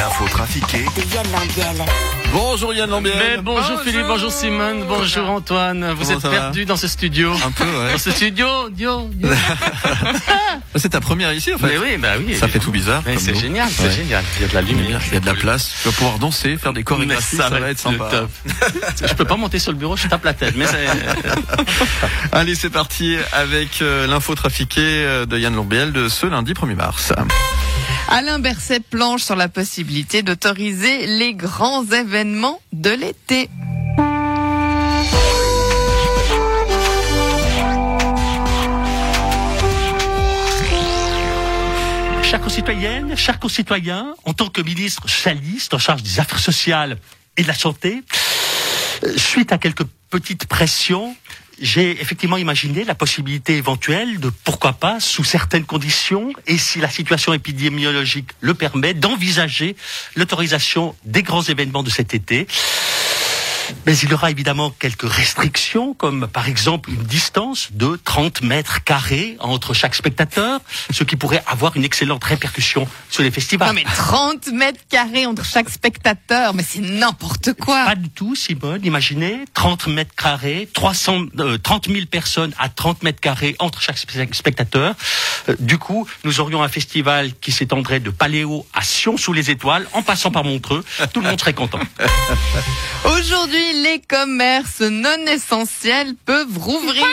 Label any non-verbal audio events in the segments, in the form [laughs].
L'info trafiquée De Yann Lambiel. Bonjour Yann Lambiel. Mais bonjour, Philippe, bonjour Simone, bonjour Antoine. Vous Comment êtes perdus dans ce studio. Un peu, ouais. Dans ce studio, dio, dio. [laughs] C'est ta première ici en fait. Mais oui, bah oui. Ça fait tout bizarre. C'est génial, c'est Ouais. génial. Il y a de la lumière. Il y a de la place. Tu vas pouvoir danser, faire des chorégraphies. Ça, va être sympa. top. [laughs] je peux pas monter sur le bureau, je tape la tête. Mais c'est- [laughs] Allez, c'est parti avec euh, l'info trafiquée euh, de Yann Lambiel de ce lundi 1er mars. Alain Berset planche sur la possibilité d'autoriser les grands événements de l'été. Chers concitoyennes, chers concitoyens, en tant que ministre socialiste en charge des affaires sociales et de la santé, euh, suite à quelques petites pressions, j'ai effectivement imaginé la possibilité éventuelle de, pourquoi pas, sous certaines conditions, et si la situation épidémiologique le permet, d'envisager l'autorisation des grands événements de cet été. Mais il y aura évidemment quelques restrictions, comme par exemple une distance de 30 mètres carrés entre chaque spectateur, ce qui pourrait avoir une excellente répercussion sur les festivals. Non mais 30 mètres carrés entre chaque spectateur, mais c'est n'importe quoi. Pas du tout, Simone. Imaginez, 30 mètres carrés, 300, euh, 30 000 personnes à 30 mètres carrés entre chaque spe- spectateur. Euh, du coup, nous aurions un festival qui s'étendrait de Paléo à Sion sous les étoiles, en passant par Montreux. Tout le monde serait content. [laughs] Aujourd'hui, les commerces non essentiels peuvent rouvrir.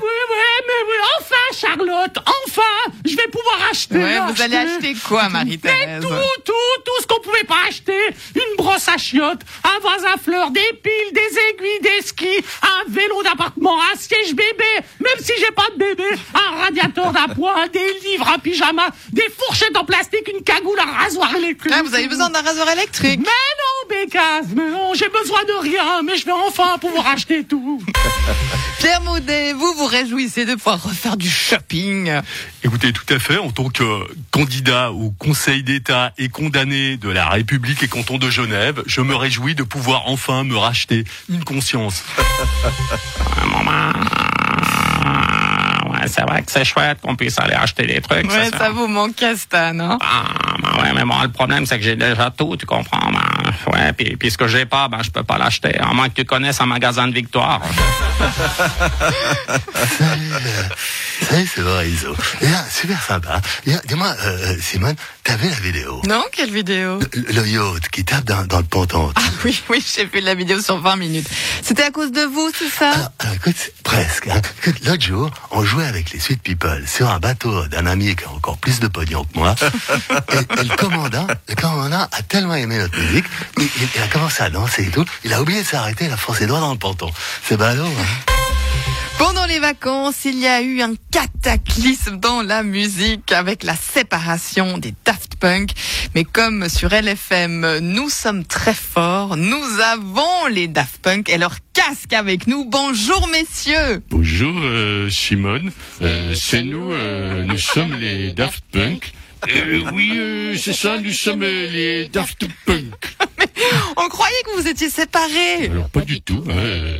oui, mais oui, enfin, Charlotte, enfin, je vais pouvoir acheter. Ouais, vous allez acheter quoi, Marie-Thérèse tout, tout ce qu'on pouvait pas acheter. Une brosse à chiottes, un vase à fleurs, des piles, des aiguilles, des skis, un vélo d'appartement, un siège bébé, même si j'ai pas de bébé, un radiateur d'appoint, des livres, un pyjama, des fourchettes en plastique, une cagoule, un rasoir électrique. Ah, vous avez besoin d'un rasoir électrique. Mais non, Bécasse, mais non, j'ai besoin de rien, mais je vais enfin pouvoir acheter tout. [laughs] Pierre Maudet, vous vous réjouissez de pouvoir refaire du shopping. Écoutez, tout à fait. En tant que candidat au Conseil d'État et condamné de la République et canton de Genève, je me réjouis de pouvoir enfin me racheter une conscience. [laughs] C'est vrai que c'est chouette qu'on puisse aller acheter des trucs. Ouais, c'est ça vous manque, Stan, hein Ah, ben ouais, mais bon, le problème, c'est que j'ai déjà tout, tu comprends. Ben, ouais, puis, puis ce que j'ai pas, ben, je peux pas l'acheter. À moins que tu connaisses un magasin de victoire. [laughs] Salut, c'est Lorenzo. Bien, super sympa. Dis-moi, euh, Simone, t'as vu la vidéo Non, quelle vidéo? Le, le yacht qui tape dans, dans le ponton. Ah oui, oui, j'ai vu la vidéo sur 20 minutes. C'était à cause de vous, c'est ça? Alors, alors, écoute, presque. hein. Écoute, L'autre jour, on jouait avec les Sweet People sur un bateau d'un ami qui a encore plus de pognon que moi. [laughs] et, et le commandant, le commandant a tellement aimé notre musique, il, il- il a commencé à danser et tout. Il a oublié de s'arrêter, il a foncé droit dans le ponton. C'est ballot, hein Pendant les vacances, il y a eu un cataclysme dans la musique avec la séparation des Daft Punk. Mais comme sur LFM, nous sommes très forts, nous avons les Daft Punk et leur casque avec nous. Bonjour messieurs Bonjour euh, Simone, Euh, c'est nous, euh, nous sommes les Daft Punk. Euh, oui, euh, c'est ça, nous sommes euh, les Daft Punk. On croyait que vous étiez séparés Alors pas du tout. hein. Euh,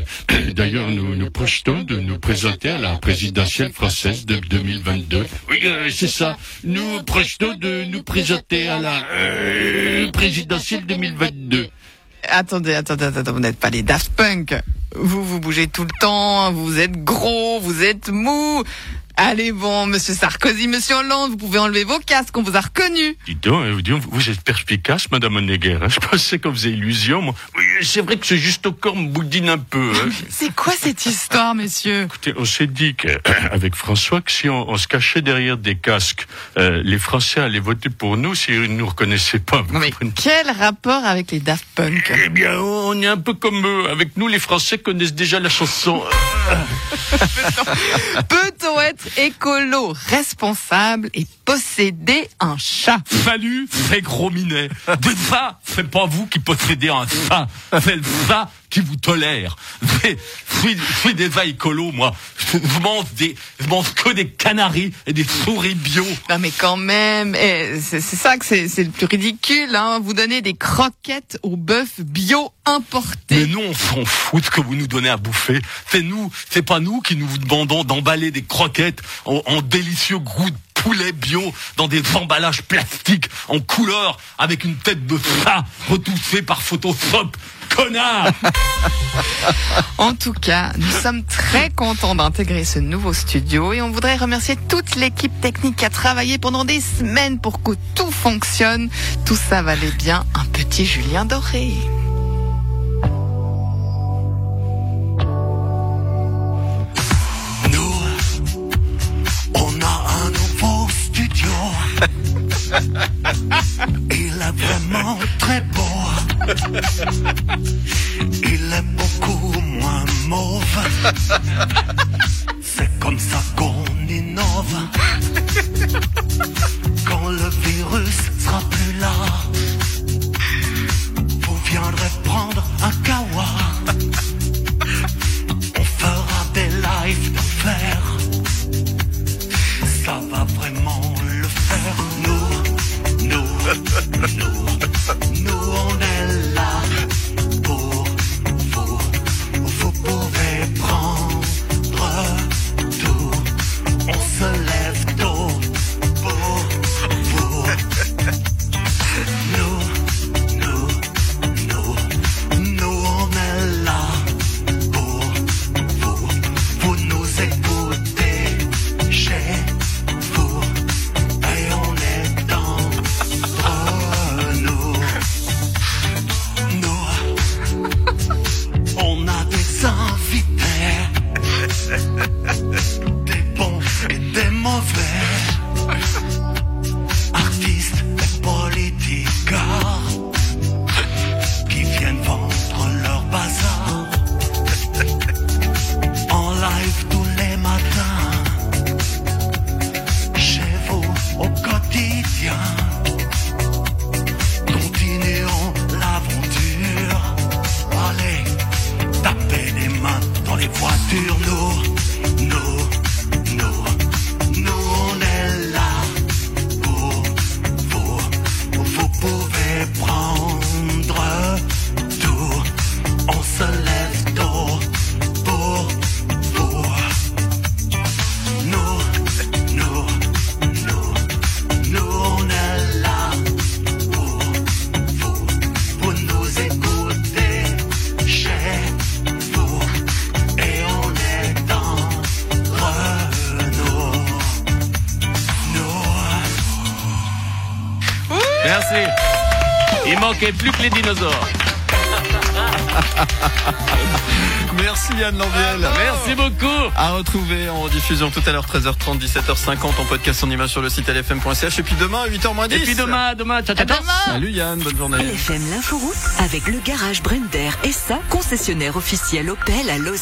D'ailleurs, nous nous projetons de nous présenter à la présidentielle française de 2022. Oui, euh, c'est ça. Nous projetons de nous présenter à la euh, présidentielle 2022. Attendez, attendez, attendez, vous n'êtes pas les Daft Punk. Vous, vous bougez tout le temps, vous êtes gros, vous êtes mou. Allez bon, monsieur Sarkozy, monsieur Hollande, vous pouvez enlever vos casques, on vous a reconnus. Dis donc, hein, dis donc, vous êtes perspicace, Madame Honneguer. hein. Je pensais qu'on faisait illusion. Moi. Oui, c'est vrai que ce juste au corps me boudine un peu. hein. [laughs] C'est quoi cette histoire, messieurs? Écoutez, on s'est dit qu'avec [clears throat] François, que si on, on se cachait derrière des casques, euh, les Français allaient voter pour nous s'ils ne nous reconnaissaient pas. Non mais comprenez? quel rapport avec les Daft Punk? Eh bien, on est un peu comme eux. Avec nous, les Français connaissent déjà la chanson. [laughs] [laughs] Peut-on être écolo, responsable et posséder un chat Fallu, fait gros minet. De ça, c'est pas vous qui possédez un ça. C'est ça qui vous tolère. Je suis, déjà écolo, moi. Je mange des, je mange que des canaris et des souris bio. Non mais quand même, eh, c'est c'est ça que c'est c'est le plus ridicule. Hein. Vous donnez des croquettes au bœuf bio importé. Mais nous, on s'en fout de ce que vous nous donnez à bouffer. C'est nous, c'est pas nous qui nous demandons d'emballer des croquettes en, en délicieux goût de poulet bio dans des emballages plastiques en couleur avec une tête de chat retouchée par Photoshop. Connard [laughs] En tout cas, nous sommes très contents d'intégrer ce nouveau studio et on voudrait remercier toute l'équipe technique qui a travaillé pendant des semaines pour que tout fonctionne. Tout ça valait bien un petit Julien Doré. Il est vraiment très beau. Il est beaucoup moins mauve. Les manquait plus que les dinosaures. [laughs] Merci Yann Lambiel. Merci beaucoup. À retrouver en diffusion tout à l'heure 13h30, 17h50 en podcast en image sur le site lfm.ch et puis demain à 8h10. Et puis demain, demain, ciao, ciao, ciao. Salut Yann, bonne journée. LFM l'inforoute avec le garage Brender et sa concessionnaire officiel Opel à Lausanne.